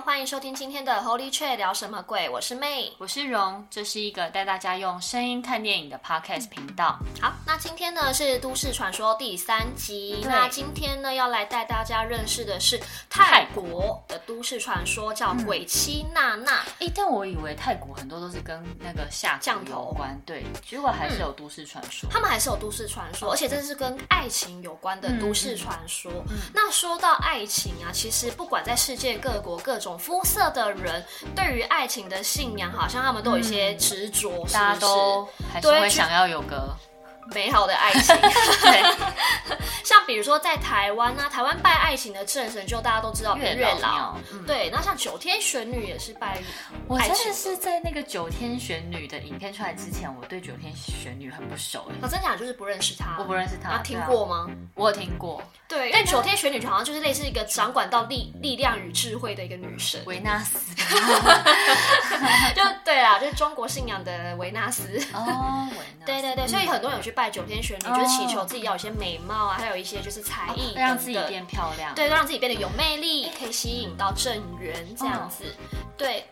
欢迎收听今天的 Holy Chat 聊什么鬼？我是 May，我是荣，这是一个带大家用声音看电影的 Podcast 频道。好，那今天呢是都市传说第三集。那今天呢要来带大家认识的是泰国的都市传说，叫鬼妻娜娜。哎、嗯，但我以为泰国很多都是跟那个下降头有关，对，结果还是有都市传说、嗯。他们还是有都市传说，而且这是跟爱情有关的都市传说。那说到爱情啊，其实不管在世界各国各种肤色的人，对于爱情的信仰，好像他们都有一些执着？大家都还是会想要有个。美好的爱情，对，像比如说在台湾啊，台湾拜爱情的正神就大家都知道月老，月老嗯、对。那像九天玄女也是拜。我真的是在那个九天玄女的影片出来之前，我对九天玄女很不熟。我真假就是不认识她，我不认识她。听过吗？我有听过。对，因为九天玄女好像就是类似一个掌管到力力量与智慧的一个女神，维纳斯。就是中国信仰的维纳斯。哦，维纳斯。对对对，所以很多人有去拜九天玄女，就是祈求自己要有些美貌啊，还有一些就是才艺，让自己变漂亮。对，让自己变得有魅力，可以吸引到正缘这样子。对。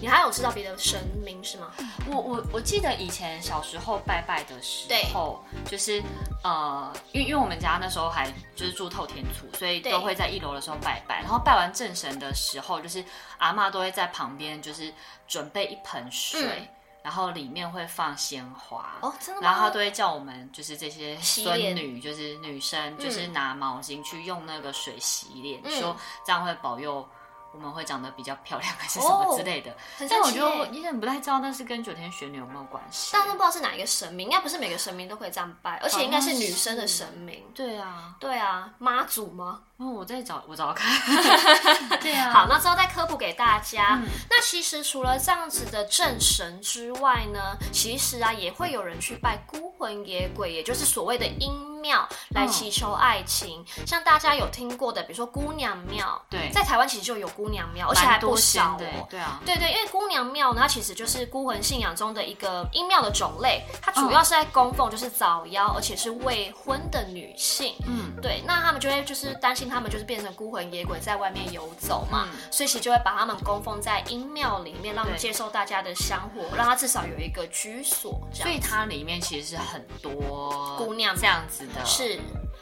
你还有知道别的神明是吗？我我我记得以前小时候拜拜的时候，对就是呃，因为因为我们家那时候还就是住透天厝，所以都会在一楼的时候拜拜。然后拜完正神的时候，就是阿妈都会在旁边就是准备一盆水，嗯、然后里面会放鲜花哦，真的吗？然后他都会叫我们就是这些孙女，就是女生，就是拿毛巾去用那个水洗脸，嗯、说这样会保佑。我们会长得比较漂亮，还是什么之类的？哦、但我觉得我有点不太知道那是跟九天玄女有没有关系。但是不知道是哪一个神明，应该不是每个神明都可以这样拜，而且应该是女生的神明。对啊，对啊，妈祖吗？哦，我再找，我找看。对啊，好，那之后再科普给大家。嗯、那其实除了这样子的正神之外呢，其实啊也会有人去拜孤魂野鬼，也就是所谓的阴。庙来祈求爱情，嗯、像大家有听过的，比如说姑娘庙，对，在台湾其实就有姑娘庙，而且还不少哦。对啊，对对，因为姑娘庙呢，它其实就是孤魂信仰中的一个阴庙的种类，它主要是在供奉就是早夭，而且是未婚的女性。嗯，对，那他们就会就是担心他们就是变成孤魂野鬼在外面游走嘛，嗯、所以其实就会把他们供奉在阴庙里面，让接受大家的香火，让他至少有一个居所。所以它里面其实是很多姑娘这样子。是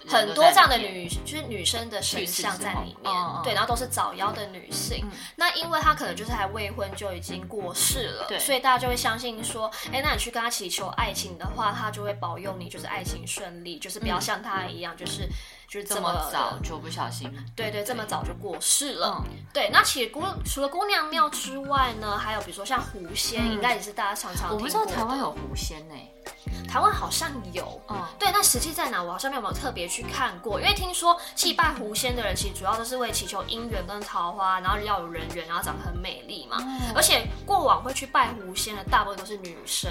很多这样的女，就是女生的形象在里面，哦、对，然后都是早夭的女性。嗯、那因为她可能就是还未婚就已经过世了，对，所以大家就会相信说，哎，那你去跟她祈求爱情的话，她就会保佑你，就是爱情顺利，就是不要像她一样，就是就是这么，早就不小心，对对，这么早就过世了。嗯、对，那其实姑除了姑娘庙之外呢，还有比如说像狐仙，嗯、应该也是大家常常。我不知道台湾有狐仙呢、欸。台湾好像有，嗯，对，那实际在哪？我好像没有没有特别去看过，因为听说祭拜狐仙的人，其实主要都是为祈求姻缘跟桃花，然后要有人缘，然后长得很美丽嘛。嗯、而且过往会去拜狐仙的，大部分都是女生，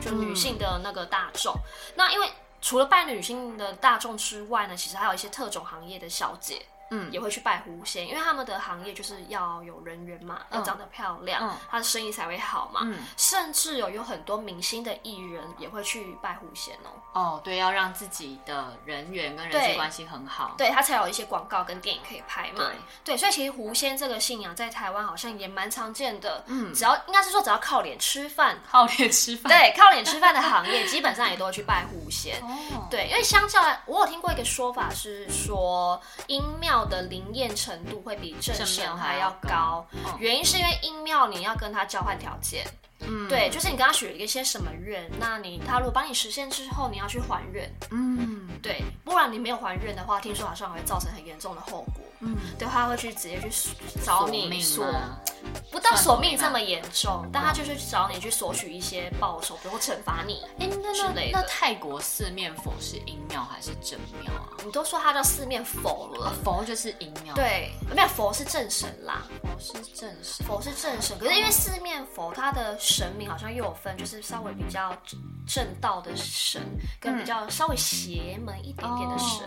就女性的那个大众。嗯、那因为除了拜女性的大众之外呢，其实还有一些特种行业的小姐。嗯，也会去拜狐仙，因为他们的行业就是要有人缘嘛，要长得漂亮，嗯、他的生意才会好嘛。嗯，甚至有有很多明星的艺人也会去拜狐仙哦。哦，对，要让自己的人缘跟人际关系很好，对，对他才有一些广告跟电影可以拍嘛。对，对，所以其实狐仙这个信仰在台湾好像也蛮常见的。嗯，只要应该是说只要靠脸吃饭，靠脸吃饭，对，靠脸吃饭的行业基本上也都会去拜狐仙。哦，对，因为相较来，我有听过一个说法是说阴庙。的灵验程度会比正神还要高，原因是因为阴庙你要跟他交换条件，嗯，对，就是你跟他许了一些什么愿，那你他如果帮你实现之后，你要去还愿，嗯，对，不然你没有还愿的话，听说好像会造成很严重的后果，嗯，对，他会去直接去找你说。不到索命这么严重，但他就是找你去索取一些报酬，比如惩罚你之类的。那泰国四面佛是阴庙还是正庙啊？你都说它叫四面佛了，佛就是阴庙。对，没有佛是正神啦，佛是正神，佛是正神。可是因为四面佛，它的神明好像又有分，就是稍微比较正道的神，跟比较稍微邪门一点点变得神。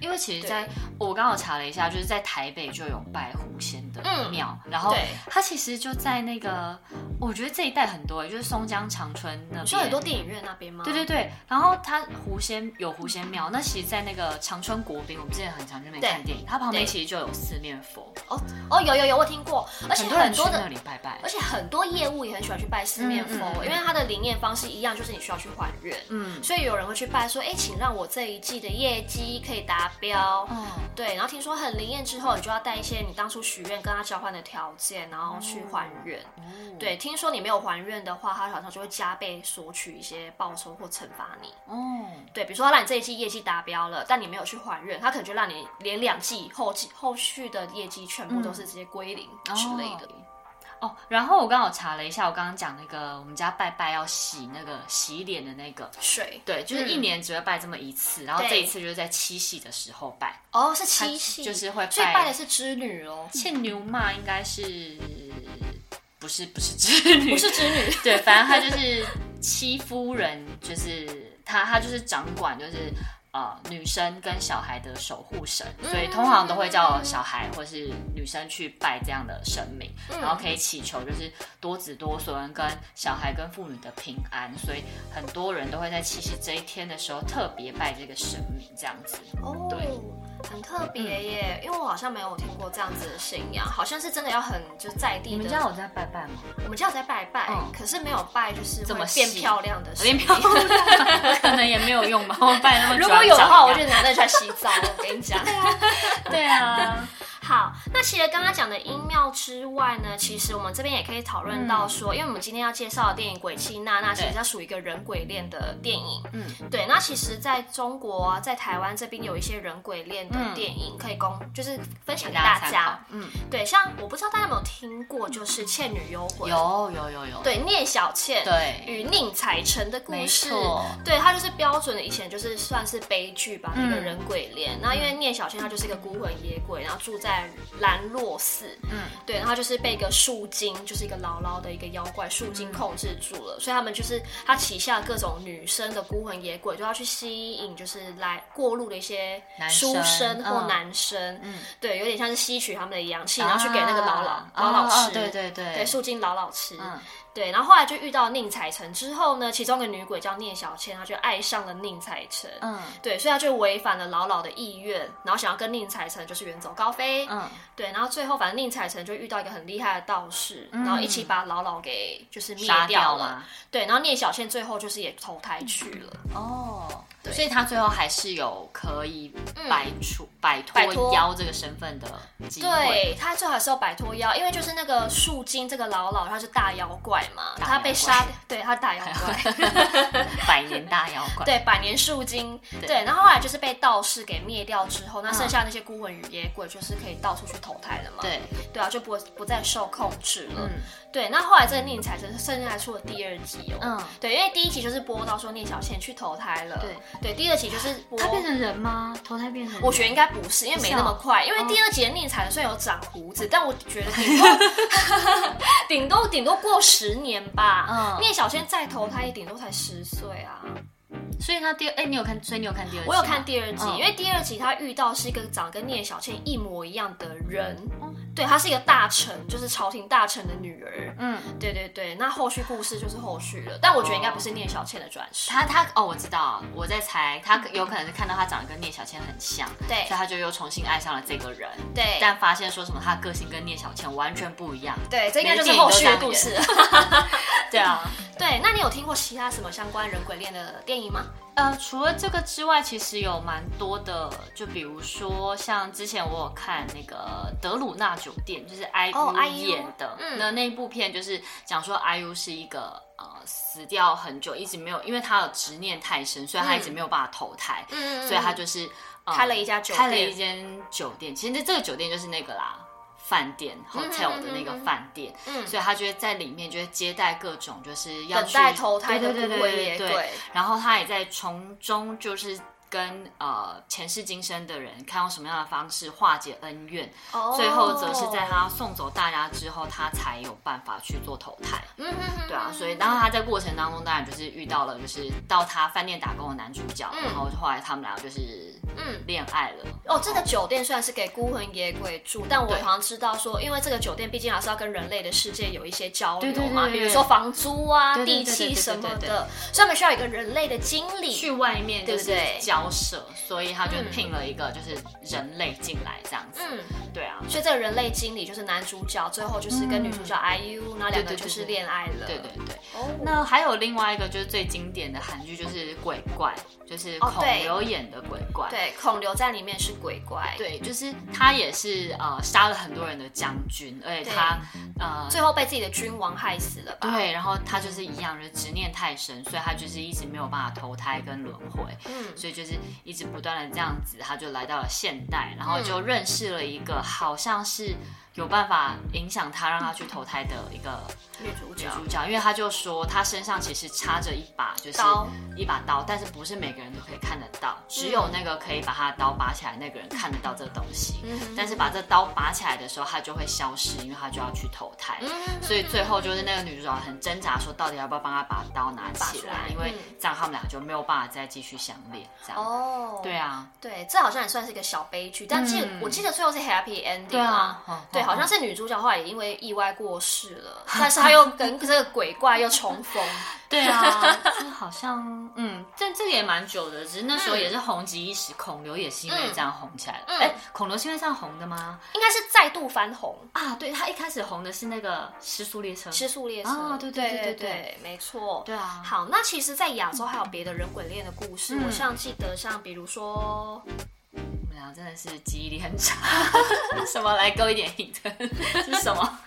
因为其实在我刚好查了一下，就是在台北就有拜狐仙的庙，然后它其实就在那个，我觉得这一带很多，就是松江长春那边，就很多电影院那边吗？对对对。然后它狐仙有狐仙庙，那其实，在那个长春国宾，我们之前很常去那边看电影，它旁边其实就有四面佛。哦哦，有有有，我听过，而且很多的那里拜拜，而且很多业务也很喜欢去拜四面佛，因为它的灵验方式一样，就是你需要去还愿。嗯，所以有人会去拜说，哎，请让我这一季的业绩可以达标。嗯，对。然后听说很灵验之后，你就要带一些你当初许愿跟他交换的条件，然后去还愿。对，听说你没有还愿的话，他好像就会加倍索取一些报酬或惩罚你。哦，对，比如说他让你这一季业绩达标了，但你没有去还愿，他可能就让你连两季后季后续的业绩全部都是直接归零之类的。哦，然后我刚好查了一下，我刚刚讲那个我们家拜拜要洗那个洗脸的那个水，对，就是一年只会拜这么一次，然后这一次就是在七夕的时候拜。哦，是七夕，就是会拜，所以拜的是织女哦。牵牛嘛，应该是不是不是织女，不是织女，对，反正他就是戚夫人，就是他他就是掌管就是。呃，女生跟小孩的守护神，所以通常都会叫小孩或是女生去拜这样的神明，然后可以祈求就是多子多孙跟小孩跟妇女的平安，所以很多人都会在七夕这一天的时候特别拜这个神明这样子。哦，对。很特别耶，因为我好像没有听过这样子的信仰，好像是真的要很就在地的。你们家有在拜拜吗？我们家有在拜拜，可是没有拜就是怎么变漂亮的，变漂亮，可能也没有用吧。我拜那么如果有的话，我就拿那出来洗澡。我跟你讲，对啊。好，那其实刚刚讲的音庙之外呢，其实我们这边也可以讨论到说，因为我们今天要介绍的电影《鬼泣娜娜》，其实它属于一个人鬼恋的电影。嗯，对。那其实在中国啊，在台湾这边有一些人鬼恋的电影可以供，就是分享给大家。嗯，对。像我不知道大家有没有听过，就是《倩女幽魂》。有有有有。对，聂小倩对与宁采臣的故事。对，它就是标准的以前就是算是悲剧吧，一个人鬼恋。那因为聂小倩她就是一个孤魂野鬼，然后住在兰若寺，嗯，对，然后就是被一个树精，就是一个牢牢的一个妖怪树精控制住了，嗯、所以他们就是他旗下各种女生的孤魂野鬼，就要去吸引，就是来过路的一些书生或男生，嗯，对，有点像是吸取他们的阳气，然后去给那个姥姥姥姥吃，对对对，对树精姥姥吃。嗯对，然后后来就遇到宁采臣之后呢，其中一个女鬼叫聂小倩，她就爱上了宁采臣。嗯，对，所以她就违反了老老的意愿，然后想要跟宁采臣就是远走高飞。嗯，对，然后最后反正宁采臣就遇到一个很厉害的道士，嗯、然后一起把老老给就是灭掉了。对，然后聂小倩最后就是也投胎去了。哦。对。所以他最后还是有可以摆出摆脱妖这个身份的机会。对，他最好是要摆脱妖，因为就是那个树精这个老老他是大妖怪嘛，他被杀，对，他大妖怪，百年大妖怪，对，百年树精，对，对，然后后来就是被道士给灭掉之后，那剩下那些孤魂与野鬼就是可以到处去投胎了嘛，对，对啊，就不不再受控制了。嗯。对，那后来这个宁采臣甚至还出了第二集哦。嗯，对，因为第一集就是播到说聂小倩去投胎了。对，对，第二集就是他变成人吗？投胎变成人？我觉得应该不是，因为没那么快。因为第二集的宁采臣虽然有长胡子，但我觉得顶多 顶多顶多过十年吧。嗯，聂小倩再投胎也顶多才十岁啊。所以他第二哎，你有看？所以你有看第二集？我有看第二集，因为第二集他遇到是一个长得跟聂小倩一模一样的人。对，她是一个大臣，就是朝廷大臣的女儿。嗯，对对对，那后续故事就是后续了。但我觉得应该不是聂小倩的转世。他他哦，我知道，我在猜，他有可能是看到他长得跟聂小倩很像，对，所以他就又重新爱上了这个人。对，但发现说什么他个性跟聂小倩完全不一样。对，这应该就是后续的故事。对啊，对，那你有听过其他什么相关人鬼恋的电影吗？呃，除了这个之外，其实有蛮多的，就比如说像之前我有看那个德鲁纳酒店，就是 IU 演的，那那一部片就是讲说 IU 是一个呃死掉很久，一直没有，因为他的执念太深，所以他一直没有办法投胎，嗯，所以他就是、呃、开了一家酒店，开了一间酒店，其实这这个酒店就是那个啦。饭店 hotel 的那个饭店，嗯，所以他就会在里面就会接待各种就是要去等待投胎的孤魂野鬼，对，然后他也在从中就是跟呃前世今生的人看用什么样的方式化解恩怨，哦、最后则是在他送走大家之后，他才有办法去做投胎。嗯哼哼，对啊，所以然后他在过程当中，当然就是遇到了就是到他饭店打工的男主角，嗯、然后后来他们俩就是嗯。恋爱了。哦，这个酒店虽然是给孤魂野鬼住，但我好像知道说，因为这个酒店毕竟还是要跟人类的世界有一些交流嘛，比如说房租啊、地契什么的，所以他们需要一个人类的经理去外面，对不对？交涉，所以他就聘了一个就是人类进来这样子。嗯，对啊，所以这个人类经理就是男主角，最后就是跟女主角 IU，那两个就是恋爱了。对对对。那还有另外一个就是最经典的韩剧，就是鬼怪，就是孔刘演的鬼怪。对，孔刘在里面是鬼怪。对，就是他也是呃杀了很多人的将军，而且他呃最后被自己的君王害死了吧？对，然后他就是一样，就是执念太深，所以他就是一直没有办法投胎跟轮回。嗯，所以就是一直不断的这样子，他就来到了现代，然后就认识了一个好像是。有办法影响他，让他去投胎的一个女主角。女主角，因为他就说他身上其实插着一把，就是一把刀，但是不是每个人都可以看得到，只有那个可以把他的刀拔起来那个人看得到这个东西。但是把这刀拔起来的时候，他就会消失，因为他就要去投胎。所以最后就是那个女主角很挣扎，说到底要不要帮他把刀拿起来，因为这样他们俩就没有办法再继续相恋。这样。哦，对啊，对，这好像也算是一个小悲剧，但记我记得最后是 happy ending 啊，对。好像是女主角后来也因为意外过世了，但是她又跟这个鬼怪又重逢。对啊，好像嗯，但这个也蛮久的，只是那时候也是红极一时。孔刘也是因为这样红起来了。哎，孔刘是因为这样红的吗？应该是再度翻红啊。对，他一开始红的是那个《失速列车》。失速列车。哦，对对对对，没错。对啊。好，那其实，在亚洲还有别的人鬼恋的故事，我像记得像比如说。然后真的是记忆力很差，什么来勾一点 hint？是什么？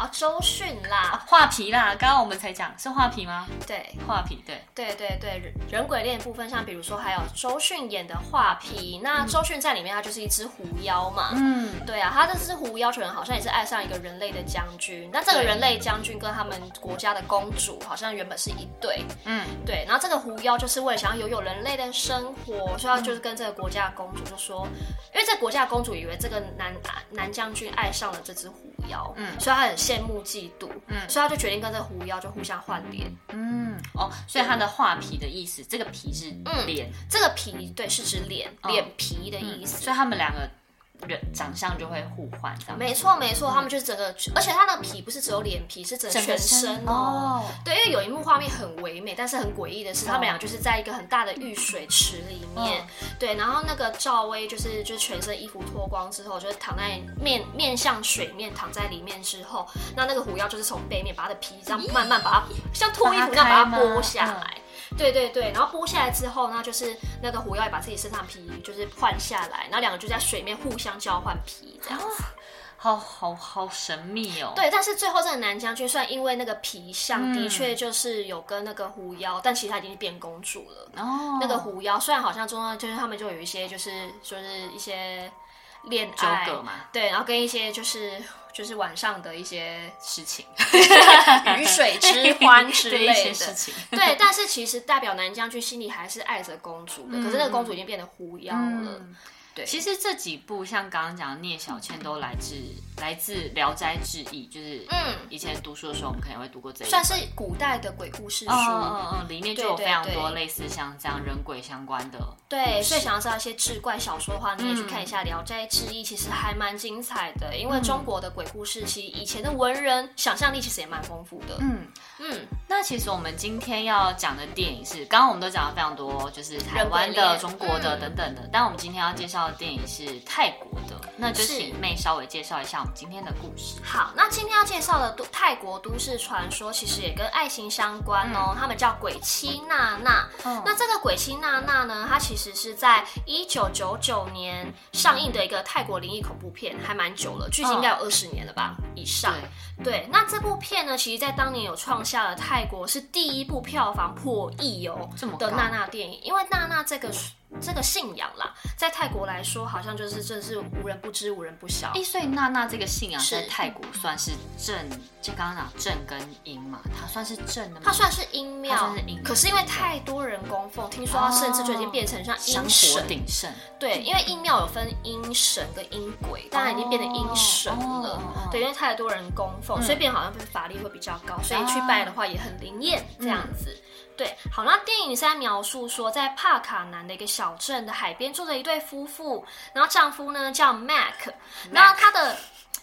啊，周迅啦，画皮啦，刚刚我们才讲是画皮吗？对，画皮，对，对对对，人鬼恋部分，像比如说还有周迅演的画皮，那周迅在里面她就是一只狐妖嘛，嗯，对啊，她这只狐妖可能好像也是爱上一个人类的将军，那这个人类将军跟他们国家的公主好像原本是一对，嗯，对，然后这个狐妖就是为了想要拥有人类的生活，所以他就是跟这个国家的公主就说，因为这个国家的公主以为这个男男将军爱上了这只狐妖，嗯，所以他很。羡慕嫉妒，嗯，所以他就决定跟这个狐妖就互相换脸，嗯，哦，所以他的画皮的意思，这个皮是脸，这个皮对是指脸，脸皮的意思，所以他们两个。人长相就会互换，这样没错没错，他们就是整个，而且他的皮不是只有脸皮，是整个全身哦。对，因为有一幕画面很唯美，但是很诡异的是，他们俩就是在一个很大的浴水池里面，对，然后那个赵薇就是就是全身衣服脱光之后，就是躺在面面向水面躺在里面之后，那那个狐妖就是从背面把他的皮这样慢慢把它像脱衣服那样把它剥下来。对对对，然后剥下来之后呢，就是那个狐妖也把自己身上皮就是换下来，然后两个就在水面互相交换皮，这样好好好神秘哦。对，但是最后这个男将军虽然因为那个皮相的确就是有跟那个狐妖，嗯、但其实他已经变公主了。哦，那个狐妖虽然好像中间就是他们就有一些就是就是一些恋爱嘛，对，然后跟一些就是。就是晚上的一些事情，鱼水之 欢之类的一些事情。对，但是其实代表男将军心里还是爱着公主的，嗯、可是那个公主已经变得狐妖了。嗯对，其实这几部像刚刚讲的聂小倩都来自来自《聊斋志异》，就是嗯，以前读书的时候我们可能会读过这一，算是古代的鬼故事书，嗯嗯，里面就有非常多类似像这样人鬼相关的。对，所以想要知道一些志怪小说的话，你也去看一下《聊斋志异》，其实还蛮精彩的。因为中国的鬼故事，其实以前的文人想象力其实也蛮丰富的。嗯嗯，那其实我们今天要讲的电影是，刚刚我们都讲了非常多，就是台湾的、中国的等等的，但我们今天要介绍的。电影是泰国的，那就请妹稍微介绍一下我们今天的故事。好，那今天要介绍的都泰国都市传说，其实也跟爱情相关哦。他们叫鬼妻娜娜。那这个鬼妻娜娜呢，它其实是在一九九九年上映的一个泰国灵异恐怖片，还蛮久了，距今应该有二十年了吧。以上。对，那这部片呢，其实在当年有创下了泰国是第一部票房破亿哦的娜娜电影，因为娜娜这个。这个信仰啦，在泰国来说，好像就是这是无人不知、无人不晓。哎，所以娜娜这个信仰在泰国算是正，就刚刚讲正跟阴嘛，它算是正的吗？它算是阴庙，算是阴。可是因为太多人供奉，听说它甚至就已经变成像阴神鼎盛。对，因为阴庙有分阴神跟阴鬼，当然已经变成阴神了。对，因为太多人供奉，所以变好像法力会比较高，所以去拜的话也很灵验这样子。对，好，那电影是在描述说，在帕卡南的一个小镇的海边住着一对夫妇，然后丈夫呢叫 Mac，然后他的。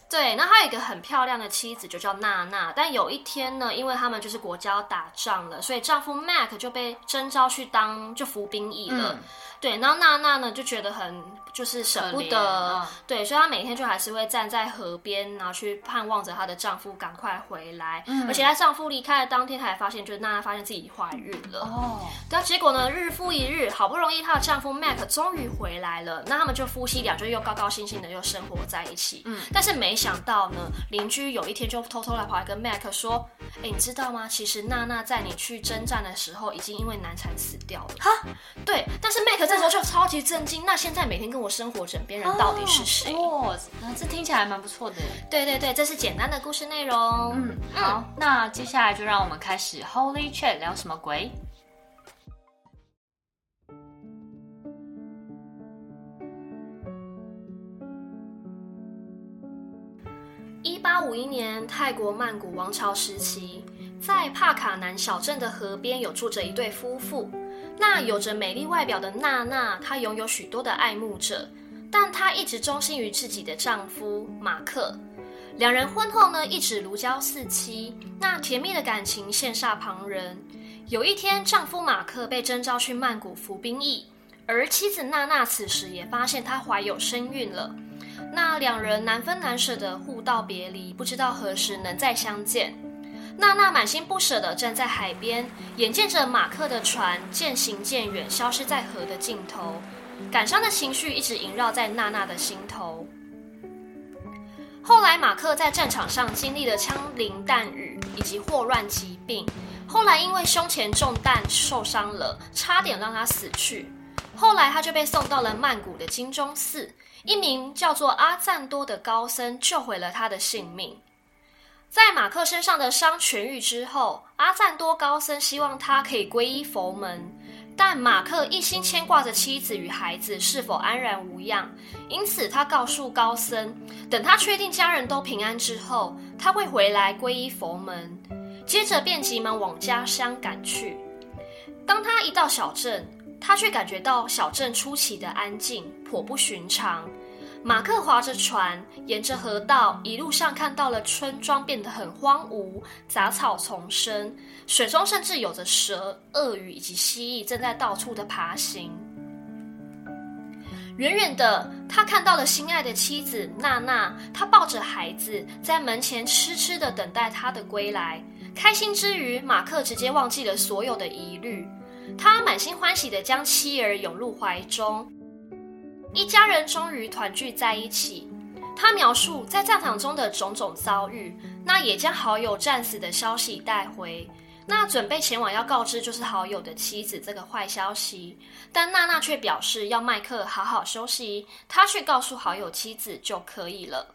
对，那他有一个很漂亮的妻子，就叫娜娜。但有一天呢，因为他们就是国家要打仗了，所以丈夫 Mac 就被征召去当就服兵役了。嗯、对，然后娜娜呢就觉得很就是舍不得，哦、对，所以她每天就还是会站在河边，然后去盼望着她的丈夫赶快回来。嗯、而且她丈夫离开的当天，她还发现就是娜娜发现自己怀孕了。哦，但结果呢，日复一日，好不容易她的丈夫 Mac 终于回来了，那他们就夫妻俩就又高高兴兴的又生活在一起。嗯，但是没。想到呢，邻居有一天就偷偷来跑来跟 Mac 说：“哎，你知道吗？其实娜娜在你去征战的时候，已经因为难产死掉了。”哈，对。但是 Mac 这时候就超级震惊。那现在每天跟我生活枕边人到底是谁？哦，那这听起来蛮不错的。对对对，这是简单的故事内容。嗯，好，那接下来就让我们开始 Holy Chat 聊什么鬼？一八五一年，泰国曼谷王朝时期，在帕卡南小镇的河边，有住着一对夫妇。那有着美丽外表的娜娜，她拥有许多的爱慕者，但她一直忠心于自己的丈夫马克。两人婚后呢，一直如胶似漆，那甜蜜的感情羡煞旁人。有一天，丈夫马克被征召去曼谷服兵役，而妻子娜娜此时也发现她怀有身孕了。那两人难分难舍的互道别离，不知道何时能再相见。娜娜满心不舍的站在海边，眼见着马克的船渐行渐远，消失在河的尽头，感伤的情绪一直萦绕在娜娜的心头。后来，马克在战场上经历了枪林弹雨以及霍乱疾病，后来因为胸前中弹受伤了，差点让他死去。后来，他就被送到了曼谷的金钟寺。一名叫做阿赞多的高僧救回了他的性命。在马克身上的伤痊愈之后，阿赞多高僧希望他可以皈依佛门，但马克一心牵挂着妻子与孩子是否安然无恙，因此他告诉高僧，等他确定家人都平安之后，他会回来皈依佛门。接着便急忙往家乡赶去。当他一到小镇，他却感觉到小镇出奇的安静，颇不寻常。马克划着船，沿着河道，一路上看到了村庄变得很荒芜，杂草丛生，水中甚至有着蛇、鳄鱼以及蜥蜴正在到处的爬行。远远的，他看到了心爱的妻子娜娜，她抱着孩子在门前痴痴的等待他的归来。开心之余，马克直接忘记了所有的疑虑。他满心欢喜地将妻儿拥入怀中，一家人终于团聚在一起。他描述在战场中的种种遭遇，那也将好友战死的消息带回。那准备前往要告知就是好友的妻子这个坏消息，但娜娜却表示要麦克好好休息，他去告诉好友妻子就可以了。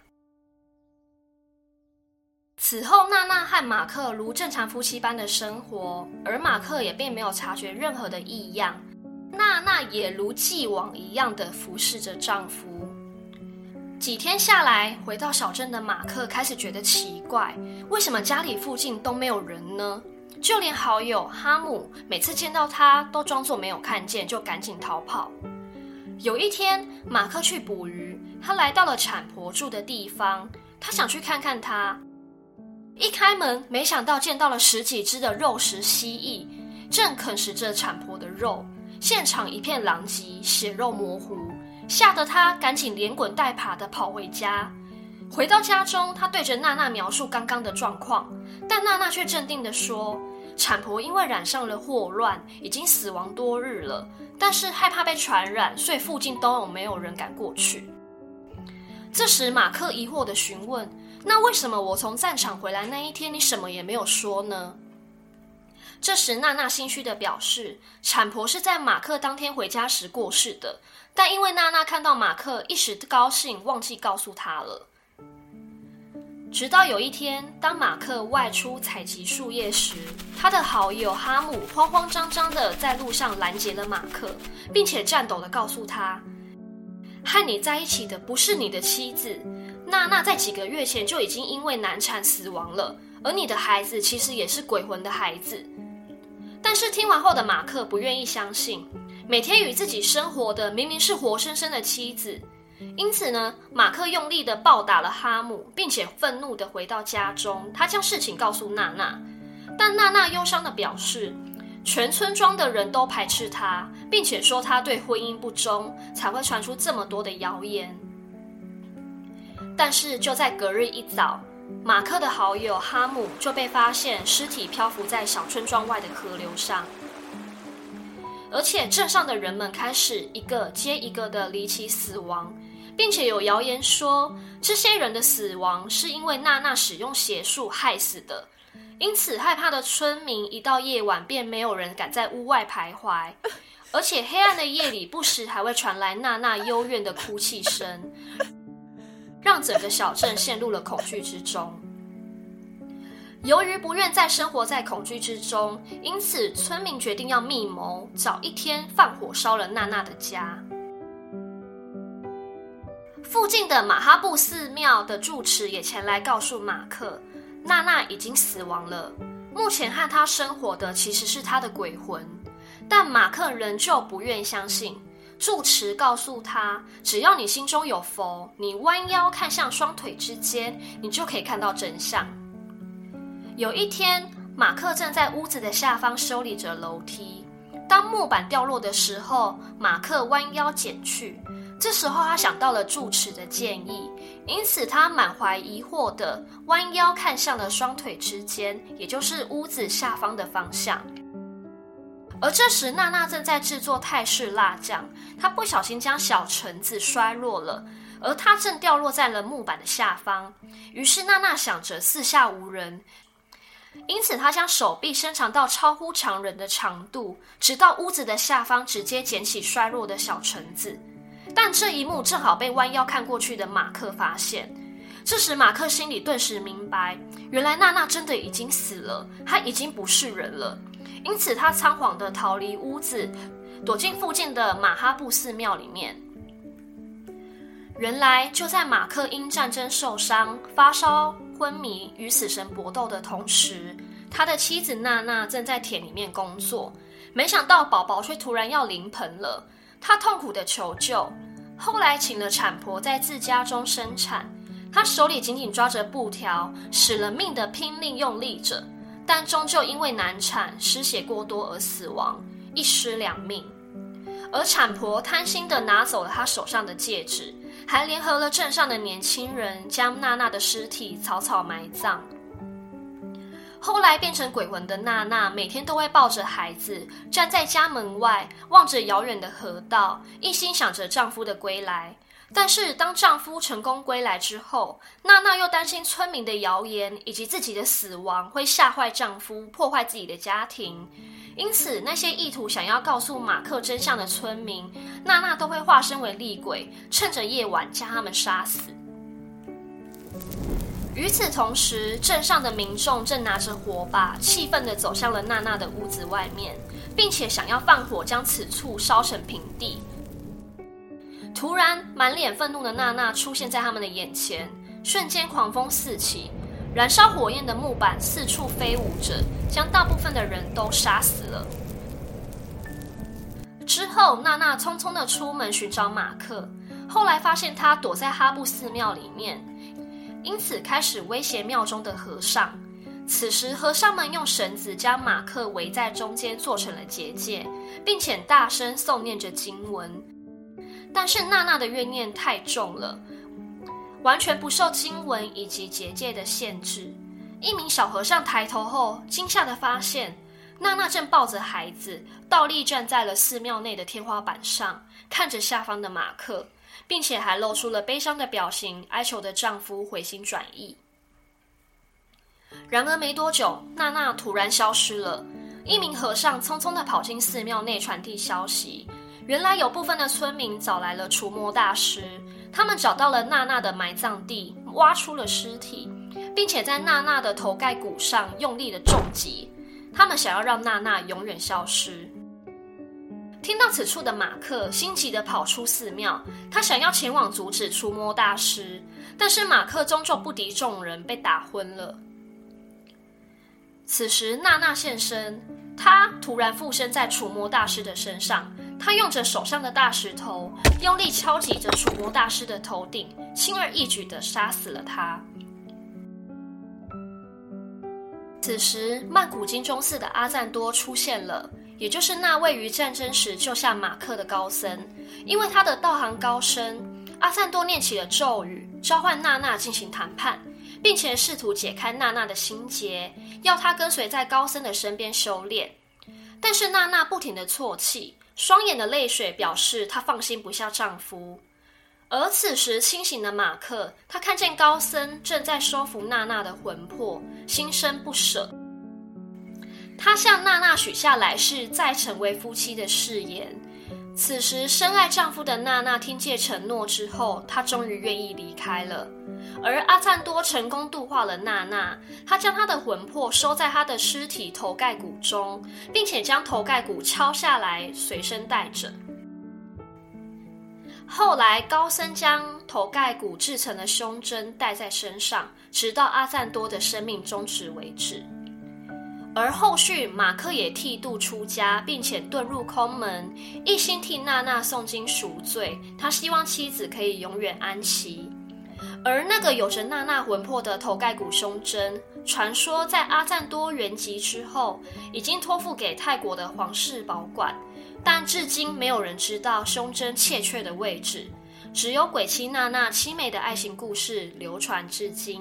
此后，娜娜和马克如正常夫妻般的生活，而马克也并没有察觉任何的异样。娜娜也如既往一样的服侍着丈夫。几天下来，回到小镇的马克开始觉得奇怪，为什么家里附近都没有人呢？就连好友哈姆每次见到他都装作没有看见，就赶紧逃跑。有一天，马克去捕鱼，他来到了产婆住的地方，他想去看看她。一开门，没想到见到了十几只的肉食蜥蜴，正啃食着产婆的肉，现场一片狼藉，血肉模糊，吓得他赶紧连滚带爬的跑回家。回到家中，他对着娜娜描述刚刚的状况，但娜娜却镇定地说，产婆因为染上了霍乱，已经死亡多日了，但是害怕被传染，所以附近都有没有人敢过去。这时马克疑惑地询问：“那为什么我从战场回来那一天，你什么也没有说呢？”这时娜娜心虚地表示：“产婆是在马克当天回家时过世的，但因为娜娜看到马克一时高兴，忘记告诉他了。”直到有一天，当马克外出采集树叶时，他的好友哈姆慌慌张张地在路上拦截了马克，并且颤抖地告诉他：“和你在一起的不是你的妻子，娜娜在几个月前就已经因为难产死亡了，而你的孩子其实也是鬼魂的孩子。”但是听完后的马克不愿意相信，每天与自己生活的明明是活生生的妻子。因此呢，马克用力的暴打了哈姆，并且愤怒的回到家中。他将事情告诉娜娜，但娜娜忧伤的表示，全村庄的人都排斥他，并且说他对婚姻不忠，才会传出这么多的谣言。但是就在隔日一早，马克的好友哈姆就被发现尸体漂浮在小村庄外的河流上，而且镇上的人们开始一个接一个的离奇死亡。并且有谣言说，这些人的死亡是因为娜娜使用邪术害死的，因此害怕的村民一到夜晚便没有人敢在屋外徘徊，而且黑暗的夜里不时还会传来娜娜幽怨的哭泣声，让整个小镇陷入了恐惧之中。由于不愿再生活在恐惧之中，因此村民决定要密谋，找一天放火烧了娜娜的家。附近的马哈布寺庙的住持也前来告诉马克，娜娜已经死亡了。目前和他生活的其实是他的鬼魂，但马克仍旧不愿相信。住持告诉他，只要你心中有佛，你弯腰看向双腿之间，你就可以看到真相。有一天，马克正在屋子的下方修理着楼梯，当木板掉落的时候，马克弯腰捡去。这时候，他想到了住持的建议，因此他满怀疑惑地弯腰看向了双腿之间，也就是屋子下方的方向。而这时，娜娜正在制作泰式辣酱，她不小心将小橙子摔落了，而它正掉落在了木板的下方。于是，娜娜想着四下无人，因此她将手臂伸长到超乎常人的长度，直到屋子的下方，直接捡起摔落的小橙子。但这一幕正好被弯腰看过去的马克发现。这时，马克心里顿时明白，原来娜娜真的已经死了，她已经不是人了。因此，他仓皇地逃离屋子，躲进附近的马哈布寺庙里面。原来，就在马克因战争受伤、发烧、昏迷、与死神搏斗的同时，他的妻子娜娜正在田里面工作。没想到，宝宝却突然要临盆了。他痛苦地求救，后来请了产婆在自家中生产。他手里紧紧抓着布条，使了命的拼命用力着，但终究因为难产、失血过多而死亡，一尸两命。而产婆贪心的拿走了她手上的戒指，还联合了镇上的年轻人，将娜娜的尸体草草埋葬。后来变成鬼魂的娜娜，每天都会抱着孩子站在家门外，望着遥远的河道，一心想着丈夫的归来。但是当丈夫成功归来之后，娜娜又担心村民的谣言以及自己的死亡会吓坏丈夫，破坏自己的家庭。因此，那些意图想要告诉马克真相的村民，娜娜都会化身为厉鬼，趁着夜晚将他们杀死。与此同时，镇上的民众正拿着火把，气愤地走向了娜娜的屋子外面，并且想要放火将此处烧成平地。突然，满脸愤怒的娜娜出现在他们的眼前，瞬间狂风四起，燃烧火焰的木板四处飞舞着，将大部分的人都杀死了。之后，娜娜匆匆地出门寻找马克，后来发现他躲在哈布寺庙里面。因此开始威胁庙中的和尚。此时，和尚们用绳子将马克围在中间，做成了结界，并且大声诵念着经文。但是娜娜的怨念太重了，完全不受经文以及结界的限制。一名小和尚抬头后，惊吓地发现娜娜正抱着孩子，倒立站在了寺庙内的天花板上，看着下方的马克。并且还露出了悲伤的表情，哀求的丈夫回心转意。然而没多久，娜娜突然消失了。一名和尚匆匆地跑进寺庙内传递消息，原来有部分的村民找来了除魔大师，他们找到了娜娜的埋葬地，挖出了尸体，并且在娜娜的头盖骨上用力的重击，他们想要让娜娜永远消失。听到此处的马克心急的跑出寺庙，他想要前往阻止除魔大师，但是马克终究不敌众人，被打昏了。此时，娜娜现身，她突然附身在除魔大师的身上。他用着手上的大石头，用力敲击着除魔大师的头顶，轻而易举地杀死了他。此时，曼谷金钟寺的阿赞多出现了，也就是那位于战争时救下马克的高僧。因为他的道行高深，阿赞多念起了咒语，召唤娜娜进行谈判。并且试图解开娜娜的心结，要她跟随在高僧的身边修炼。但是娜娜不停地啜泣，双眼的泪水表示她放心不下丈夫。而此时清醒的马克，他看见高僧正在收服娜娜的魂魄，心生不舍。他向娜娜许下来世再成为夫妻的誓言。此时深爱丈夫的娜娜听借承诺之后，她终于愿意离开了。而阿赞多成功度化了娜娜，他将她的魂魄收在她的尸体头盖骨中，并且将头盖骨敲下来随身带着。后来高僧将头盖骨制成的胸针戴在身上，直到阿赞多的生命终止为止。而后续马克也剃度出家，并且遁入空门，一心替娜娜诵经赎罪。他希望妻子可以永远安息。而那个有着娜娜魂魄的头盖骨胸针，传说在阿赞多圆寂之后，已经托付给泰国的皇室保管，但至今没有人知道胸针确切的位置，只有鬼妻娜娜凄美的爱情故事流传至今。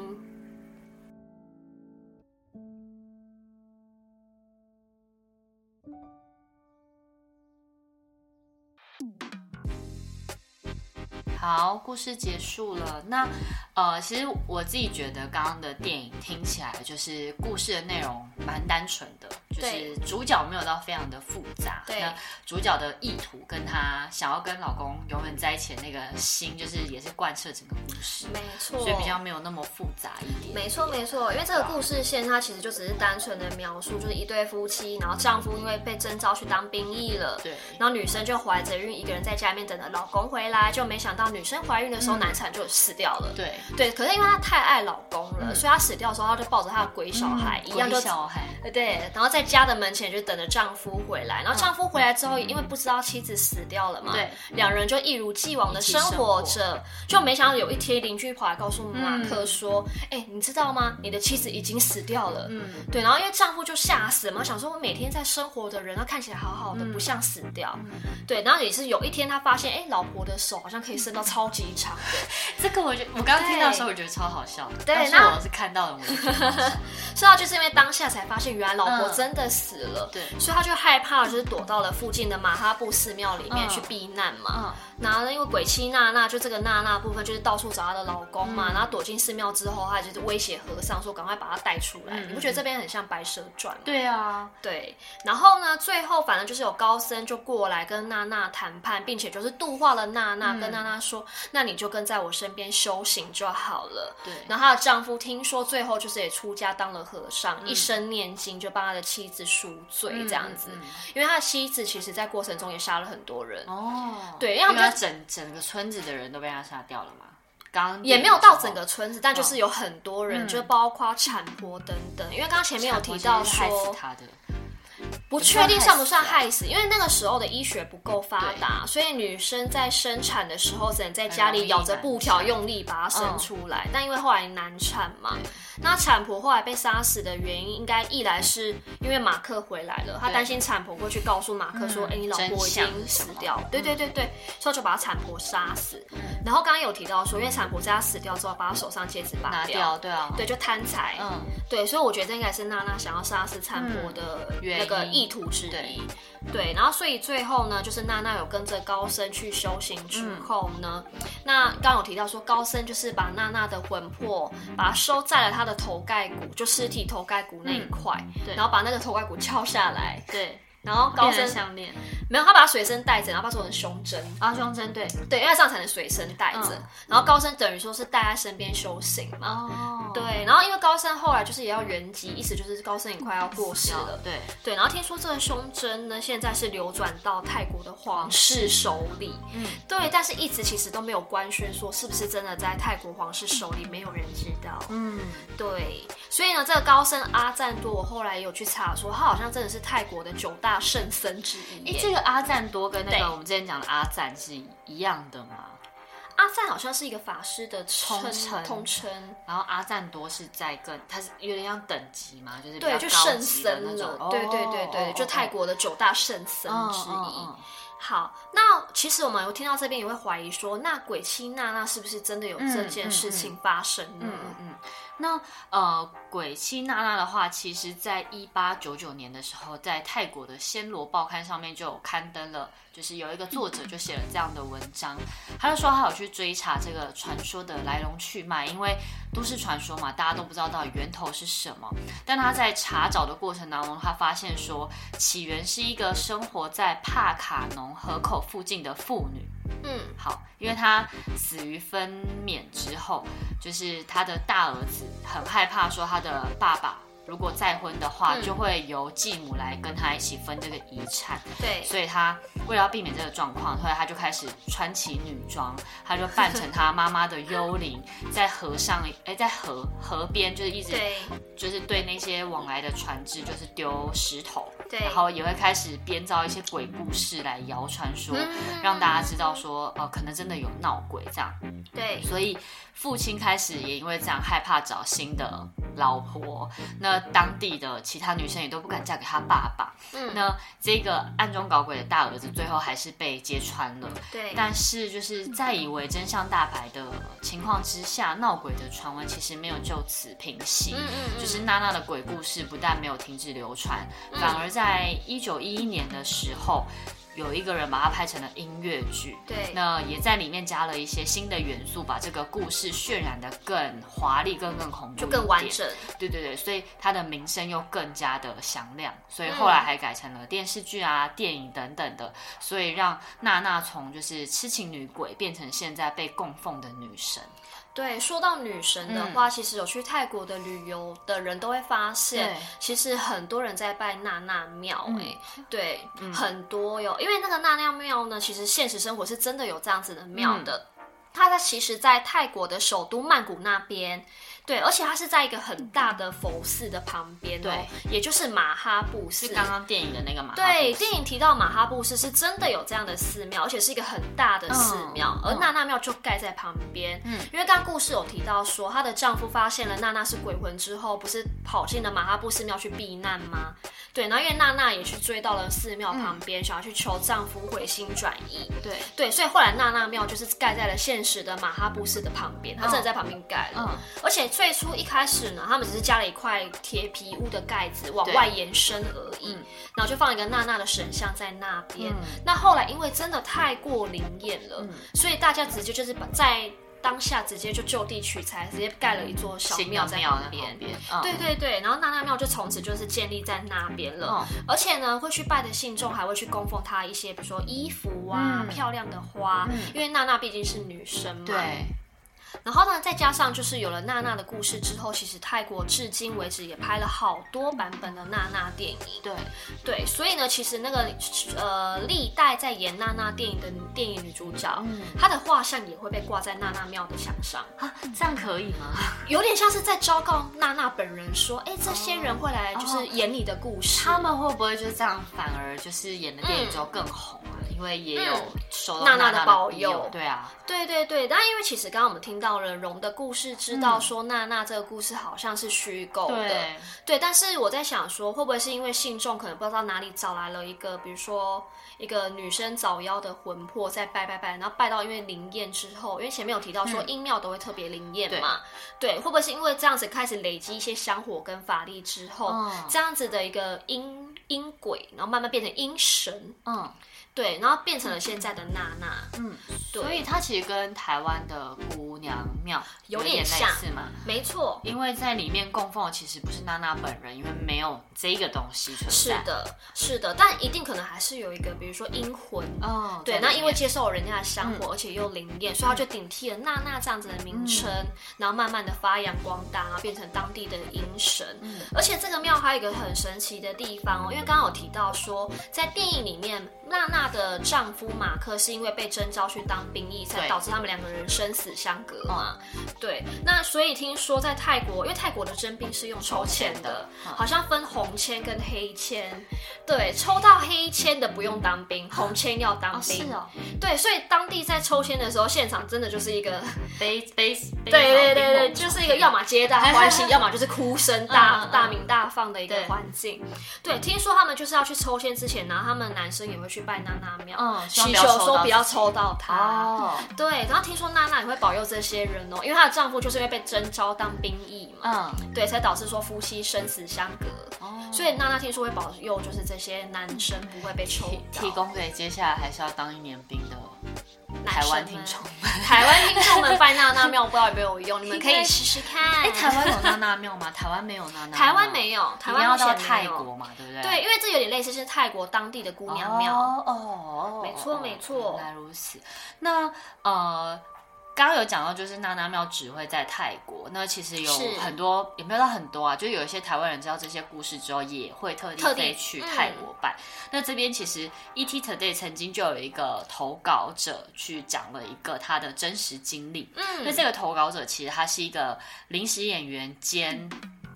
好，故事结束了。那呃，其实我自己觉得，刚刚的电影听起来就是故事的内容蛮单纯的。就是主角没有到非常的复杂，对，那主角的意图跟她想要跟老公永远在一起的那个心，就是也是贯彻整个故事，没错，所以比较没有那么复杂一点。没错没错，因为这个故事线它其实就只是单纯的描述，就是一对夫妻，然后丈夫因为被征召去当兵役了，对，然后女生就怀着孕一个人在家里面等着老公回来，就没想到女生怀孕的时候难产就死掉了，对。对，可是因为她太爱老公了，嗯、所以她死掉的时候，她就抱着她的鬼小孩、嗯、一样就小孩，对，然后在家的门前就等着丈夫回来，然后丈夫回来之后，因为不知道妻子死掉了嘛，对，两人就一如既往的生活着，就没想到有一天邻居跑来告诉马克说：“哎、你知道吗？你的妻子已经死掉了。”嗯，对，然后因为丈夫就吓死了嘛，想说我每天在生活的人，他看起来好好的，不像死掉。嗯、对，然后也是有一天他发现，哎、欸，老婆的手好像可以伸到超级长的。这个我觉得，我刚刚听到的时候，我觉得超好笑的。对，那我是看到了，我觉得好笑。是啊，就是因为当下才发现，原来老婆真的死了。对，所以他就害怕，就是躲到了附近的马哈布寺庙里面去避难嘛。嗯嗯然后呢，因为鬼妻娜娜就这个娜娜部分，就是到处找她的老公嘛。嗯、然后躲进寺庙之后，她就是威胁和尚说：“赶快把她带出来。嗯”你不觉得这边很像《白蛇传》吗？对啊，对。然后呢，最后反正就是有高僧就过来跟娜娜谈判，并且就是度化了娜娜，嗯、跟娜娜说：“那你就跟在我身边修行就好了。”对。然后她的丈夫听说最后就是也出家当了和尚，嗯、一生念经就帮他的妻子赎罪这样子。因为他的妻子其实在过程中也杀了很多人哦。对，因为他整整个村子的人都被他杀掉了吗？刚也没有到整个村子，但就是有很多人，就包括产婆等等。因为刚刚前面有提到说他的。不确定算不算害死，因为那个时候的医学不够发达，所以女生在生产的时候只能在家里咬着布条用力把它生出来。但因为后来难产嘛，那产婆后来被杀死的原因，应该一来是因为马克回来了，他担心产婆过去告诉马克说：“哎，你老婆已经死掉了。”对对对对，所以就把产婆杀死。然后刚刚有提到说，因为产婆在他死掉之后，把他手上戒指拔掉，对啊，对，就贪财。嗯，对，所以我觉得这应该是娜娜想要杀死产婆的那个意。图之一。对，然后所以最后呢，就是娜娜有跟着高僧去修行之后呢，嗯、那刚刚有提到说高僧就是把娜娜的魂魄，把它收在了她的头盖骨，就尸体头盖骨那一块，嗯、对，然后把那个头盖骨敲下来，对。然后高僧项链没有，他把它随身带着，然后把它做成胸针啊，胸针对对，因为这样才能随身带着。嗯、然后高僧等于说是带在身边修行嘛，哦，对。然后因为高僧后来就是也要圆寂，意思就是高僧也快要过世了，对对。然后听说这个胸针呢，现在是流转到泰国的皇室手里，嗯，对。但是一直其实都没有官宣说是不是真的在泰国皇室手里，没有人知道，嗯，对。所以呢，这个高僧阿赞多，我后来有去查说，他好像真的是泰国的九大。大圣僧之一。哎，这个阿赞多跟那个我们之前讲的阿赞是一样的吗？阿赞好像是一个法师的通称，通称。然后阿赞多是在跟他是有点像等级嘛，就是对，就圣僧那种。对对对对，就泰国的九大圣僧之一。好，那其实我们有听到这边也会怀疑说，那鬼妻娜娜是不是真的有这件事情发生呢？嗯嗯，嗯。那呃，鬼妻娜娜的话，其实在一八九九年的时候，在泰国的《暹罗报刊》上面就有刊登了，就是有一个作者就写了这样的文章，他就说他有去追查这个传说的来龙去脉，因为都市传说嘛，大家都不知道到底源头是什么。但他在查找的过程当中，他发现说起源是一个生活在帕卡农河口附近的妇女。嗯，好，因为他死于分娩之后，就是他的大儿子很害怕，说他的爸爸如果再婚的话，嗯、就会由继母来跟他一起分这个遗产。对，所以他为了要避免这个状况，后来他就开始穿起女装，他就扮成他妈妈的幽灵，在河上，哎，在河河边，就是一直，对就是对那些往来的船只，就是丢石头。对然后也会开始编造一些鬼故事来谣传说，嗯、让大家知道说，呃，可能真的有闹鬼这样。对，所以父亲开始也因为这样害怕找新的老婆，那当地的其他女生也都不敢嫁给他爸爸。嗯，那这个暗中搞鬼的大儿子最后还是被揭穿了。对，但是就是在以为真相大白的情况之下，闹鬼的传闻其实没有就此平息。嗯嗯，就是娜娜的鬼故事不但没有停止流传，反而在在一九一一年的时候，有一个人把它拍成了音乐剧，对，那也在里面加了一些新的元素，把这个故事渲染的更华丽、更更恐怖，就更完整。对对对，所以它的名声又更加的响亮，所以后来还改成了电视剧啊、嗯、电影等等的，所以让娜娜从就是痴情女鬼变成现在被供奉的女神。对，说到女神的话，嗯、其实有去泰国的旅游的人都会发现，其实很多人在拜娜娜庙。哎，嗯、对，嗯、很多哟。因为那个娜娜庙呢，其实现实生活是真的有这样子的庙的。嗯、它在其实，在泰国的首都曼谷那边。对，而且它是在一个很大的佛寺的旁边，哦，对，也就是马哈布寺，是刚刚电影的那个马哈布寺。对，电影提到马哈布寺是真的有这样的寺庙，而且是一个很大的寺庙，嗯、而娜娜庙就盖在旁边。嗯，因为刚刚故事有提到说，她的丈夫发现了娜娜是鬼魂之后，不是跑进了马哈布寺庙去避难吗？对，然后因为娜娜也去追到了寺庙旁边，嗯、想要去求丈夫回心转意。对对，所以后来娜娜庙就是盖在了现实的马哈布寺的旁边，她真的在旁边盖了，嗯、而且。最初一开始呢，他们只是加了一块铁皮屋的盖子往外延伸而已，嗯、然后就放一个娜娜的神像在那边。嗯、那后来因为真的太过灵验了，嗯、所以大家直接就是把在当下直接就就地取材，直接盖了一座小庙在旁边。嗯、对对对，然后娜娜庙就从此就是建立在那边了。嗯、而且呢，会去拜的信众还会去供奉她一些，比如说衣服啊、嗯、漂亮的花，嗯、因为娜娜毕竟是女生嘛。对。然后呢，再加上就是有了娜娜的故事之后，其实泰国至今为止也拍了好多版本的娜娜电影。对对，所以呢，其实那个呃历代在演娜娜电影的电影女主角，嗯、她的画像也会被挂在娜娜庙的墙上。啊，这样可以吗？有点像是在昭告娜娜本人说，哎，这些人会来就是演你的故事。他们会不会就是这样，反而就是演的电影之后更红啊？嗯、因为也有受娜娜的保佑。对啊，对对对，但因为其实刚刚我们听到了龙的故事，知道说娜娜这个故事好像是虚构的，对，对。但是我在想说，会不会是因为信众可能不知道哪里找来了一个，比如说一个女生早夭的魂魄在拜拜拜，然后拜到因为灵验之后，因为前面有提到说阴庙都会特别灵验嘛，对，对。会不会是因为这样子开始累积一些香火跟法力之后，嗯、这样子的一个阴阴鬼，然后慢慢变成阴神，嗯。对，然后变成了现在的娜娜，嗯，对，所以它其实跟台湾的姑娘庙有点类似嘛，没错，因为在里面供奉的其实不是娜娜本人，因为没有这个东西存在。是的，是的，但一定可能还是有一个，比如说阴魂，哦，对，那因为接受了人家的香火，嗯、而且又灵验，所以他就顶替了娜娜这样子的名称，嗯、然后慢慢的发扬光大，然后变成当地的阴神。嗯，而且这个庙还有一个很神奇的地方哦，因为刚刚有提到说，在电影里面娜娜。的丈夫马克是因为被征召去当兵役，才导致他们两个人生死相隔嘛？对，那所以听说在泰国，因为泰国的征兵是用抽签的，好像分红签跟黑签。对，抽到黑签的不用当兵，红签要当兵。是哦。对，所以当地在抽签的时候，现场真的就是一个悲悲。对对对对，就是一个要么皆大欢喜，要么就是哭声大大鸣大放的一个环境。对，听说他们就是要去抽签之前呢，他们男生也会去拜娜娜庙，嗯，祈求说不要抽到她。哦，对，然后听说娜娜也会保佑这些人哦，因为她的丈夫就是因为被征召当兵役嘛，嗯，对，才导致说夫妻生死相隔。哦，所以娜娜听说会保佑，就是这些男生不会被抽到，提供给接下来还是要当一年兵的 台湾听众们。台湾听众们拜娜娜庙不知道有没有用，你们可以试试看。哎，台湾有娜娜庙吗？台湾没有娜娜。台湾没有，台湾要到泰国嘛，对不对？对，因为这有点类似是泰国当地的姑娘庙。哦，没错没错，原来如此。那呃。刚刚有讲到，就是娜娜庙只会在泰国。那其实有很多，是也没有到很多啊。就有一些台湾人知道这些故事之后，也会特地飞去泰国拜。嗯、那这边其实 ET Today 曾经就有一个投稿者去讲了一个他的真实经历。嗯，那这个投稿者其实他是一个临时演员兼。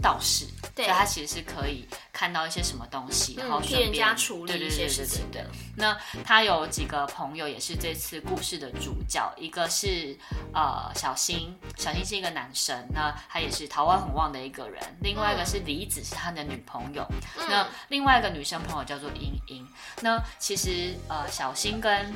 道士，对，他其实是可以看到一些什么东西，然后替人家处理一些事情的。那他有几个朋友也是这次故事的主角，一个是呃小新，小新是一个男生，那他也是桃花很旺的一个人。另外一个是李子，是他的女朋友。那另外一个女生朋友叫做英英。那其实呃小新跟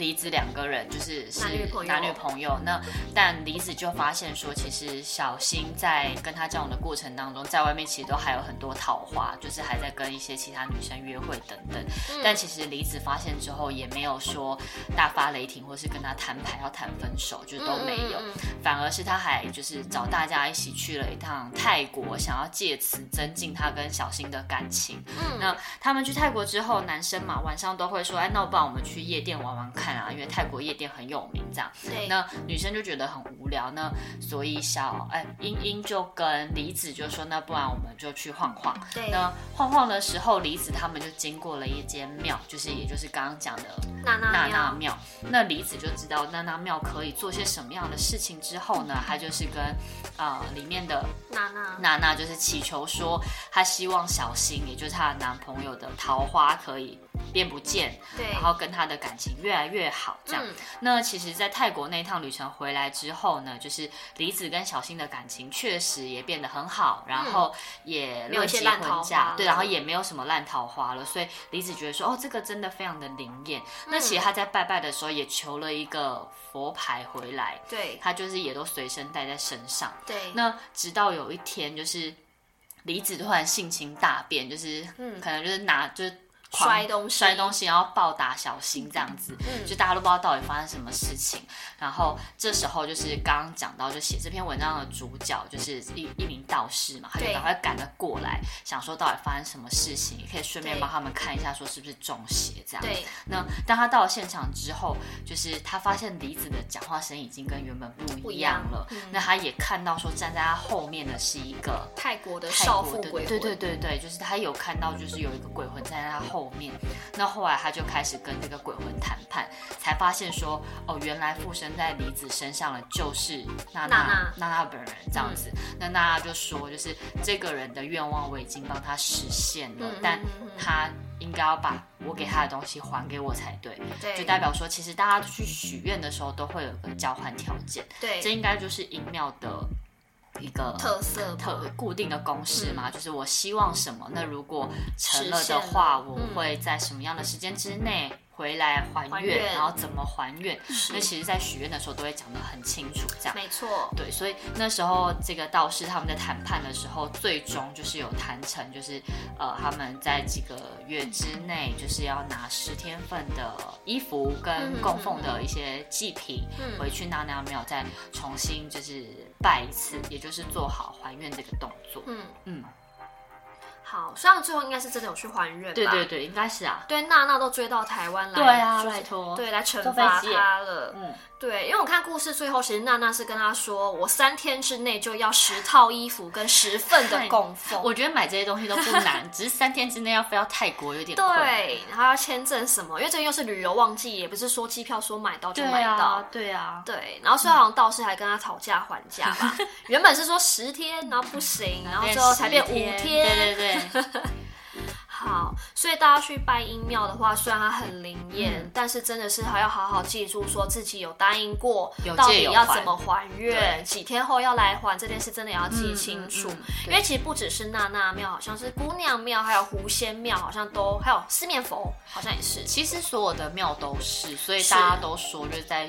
李子两个人就是是男女朋友，那但离子就发现说，其实小新在跟他交往的过程当中，在外面其实都还有很多桃花，就是还在跟一些其他女生约会等等。但其实离子发现之后，也没有说大发雷霆，或是跟他摊牌要谈分手，就都没有，反而是他还就是找大家一起去了一趟泰国，想要借此增进他跟小新的感情。那他们去泰国之后，男生嘛晚上都会说，哎，那不然我们去夜店玩玩看。啊，因为泰国夜店很有名，这样。对。那女生就觉得很无聊，那所以小哎英英就跟李子就说，那不然我们就去晃晃。对。那晃晃的时候，李子他们就经过了一间庙，就是也就是刚刚讲的娜娜娜庙。那李子就知道娜娜庙可以做些什么样的事情之后呢，他就是跟啊、呃、里面的娜娜娜娜就是祈求说，他希望小新，也就是她的男朋友的桃花可以。变不见，对，然后跟他的感情越来越好，这样。嗯、那其实，在泰国那一趟旅程回来之后呢，就是李子跟小新的感情确实也变得很好，然后也论及婚嫁，对，然后也没有什么烂桃花了。所以李子觉得说，哦，这个真的非常的灵验。嗯、那其实他在拜拜的时候也求了一个佛牌回来，对，他就是也都随身带在身上。对，那直到有一天，就是李子突然性情大变，就是嗯，可能就是拿就是。摔东西，摔东西，然后暴打小新这样子，嗯、就大家都不知道到底发生什么事情。然后这时候就是刚刚讲到，就写这篇文章的主角就是一一名道士嘛，他就赶快赶了过来，想说到底发生什么事情，也可以顺便帮他们看一下，说是不是中邪这样。对。那当他到了现场之后，就是他发现李子的讲话声已经跟原本不一样了。嗯、那他也看到说站在他后面的是一个泰国的少妇鬼魂，对对对对，就是他有看到就是有一个鬼魂站在他后。后面，那后来他就开始跟这个鬼魂谈判，才发现说，哦，原来附身在李子身上的就是娜娜娜娜本人这样子。嗯、那娜娜就说，就是这个人的愿望我已经帮他实现了，嗯、但他应该要把我给他的东西还给我才对。对，就代表说，其实大家去许愿的时候都会有个交换条件。对，这应该就是阴庙的。一个特色特固定的公式嘛，嗯、就是我希望什么，那如果成了的话，我会在什么样的时间之内回来还愿，然后怎么还愿？那其实，在许愿的时候都会讲得很清楚，这样。没错。对，所以那时候这个道士他们在谈判的时候，最终就是有谈成，就是呃，他们在几个月之内，就是要拿十天份的衣服跟供奉的一些祭品回去娜娜庙，再重新就是拜一次，也就是做好还愿这个动作。嗯嗯。好，虽然最后应该是真的有去还愿吧？对对对，应该是啊。对，娜娜都追到台湾来，对啊，拜托，对，来惩罚他了。嗯。对，因为我看故事最后，其实娜娜是跟他说：“我三天之内就要十套衣服跟十份的供奉。”我觉得买这些东西都不难，只是三天之内要飞到泰国有点对，然后要签证什么，因为这又是旅游旺季，也不是说机票说买到就买到。对啊，对。然后所以好像道士还跟他讨价还价吧，原本是说十天，然后不行，然后最后才变五天。对对对。好，所以大家去拜阴庙的话，虽然它很灵验，嗯、但是真的是还要好好记住，说自己有答应过，到底要怎么还愿，几天后要来还这件事，真的要记清楚。嗯嗯嗯、因为其实不只是娜娜庙，好像是姑娘庙，还有狐仙庙，好像都还有四面佛，好像也是。其实所有的庙都是，所以大家都说就是在。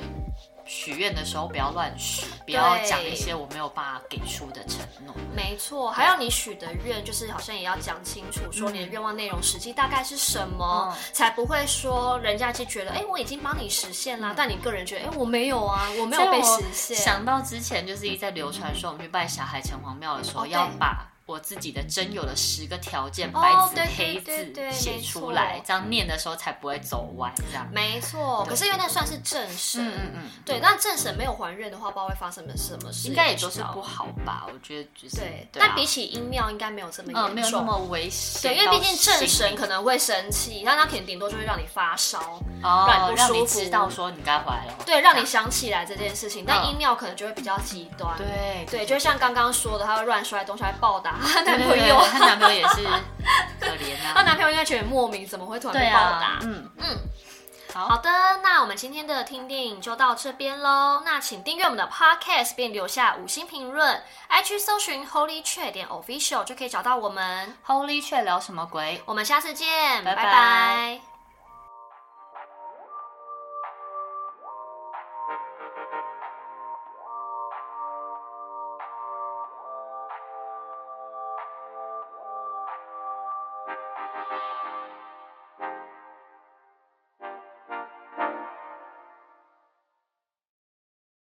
许愿的时候不要乱许，不要讲一些我没有办法给出的承诺。没错，还有你许的愿，就是好像也要讲清楚，说你的愿望内容实际大概是什么，嗯、才不会说人家就觉得，哎、欸，我已经帮你实现啦，嗯、但你个人觉得，哎、欸，我没有啊，我没有被实现。想到之前就是一直在流传说，我们去拜霞海城隍庙的时候，要把。我自己的真有的十个条件，白纸黑字写出来，这样念的时候才不会走歪。这样没错。可是因为那算是正神，嗯嗯对。那正神没有还愿的话，不知道会发生什么事。应该也都是不好吧？我觉得就是对。但比起音庙，应该没有这么严重，没有那么危险。对，因为毕竟正神可能会生气，那他肯定顶多就会让你发烧，让你不舒服，知道说你该回来了。对，让你想起来这件事情。但音庙可能就会比较极端。对对，就像刚刚说的，他会乱摔东西来报答。她男朋友，她男朋友也是可怜啊。她男朋友应该觉得莫名，怎么会突然被报答？嗯嗯，好好的，那我们今天的听电影就到这边喽。那请订阅我们的 Podcast，并留下五星评论。IG 搜寻 Holy Chat 点 Official 就可以找到我们。Holy Chat 聊什么鬼？我们下次见，拜拜。拜拜。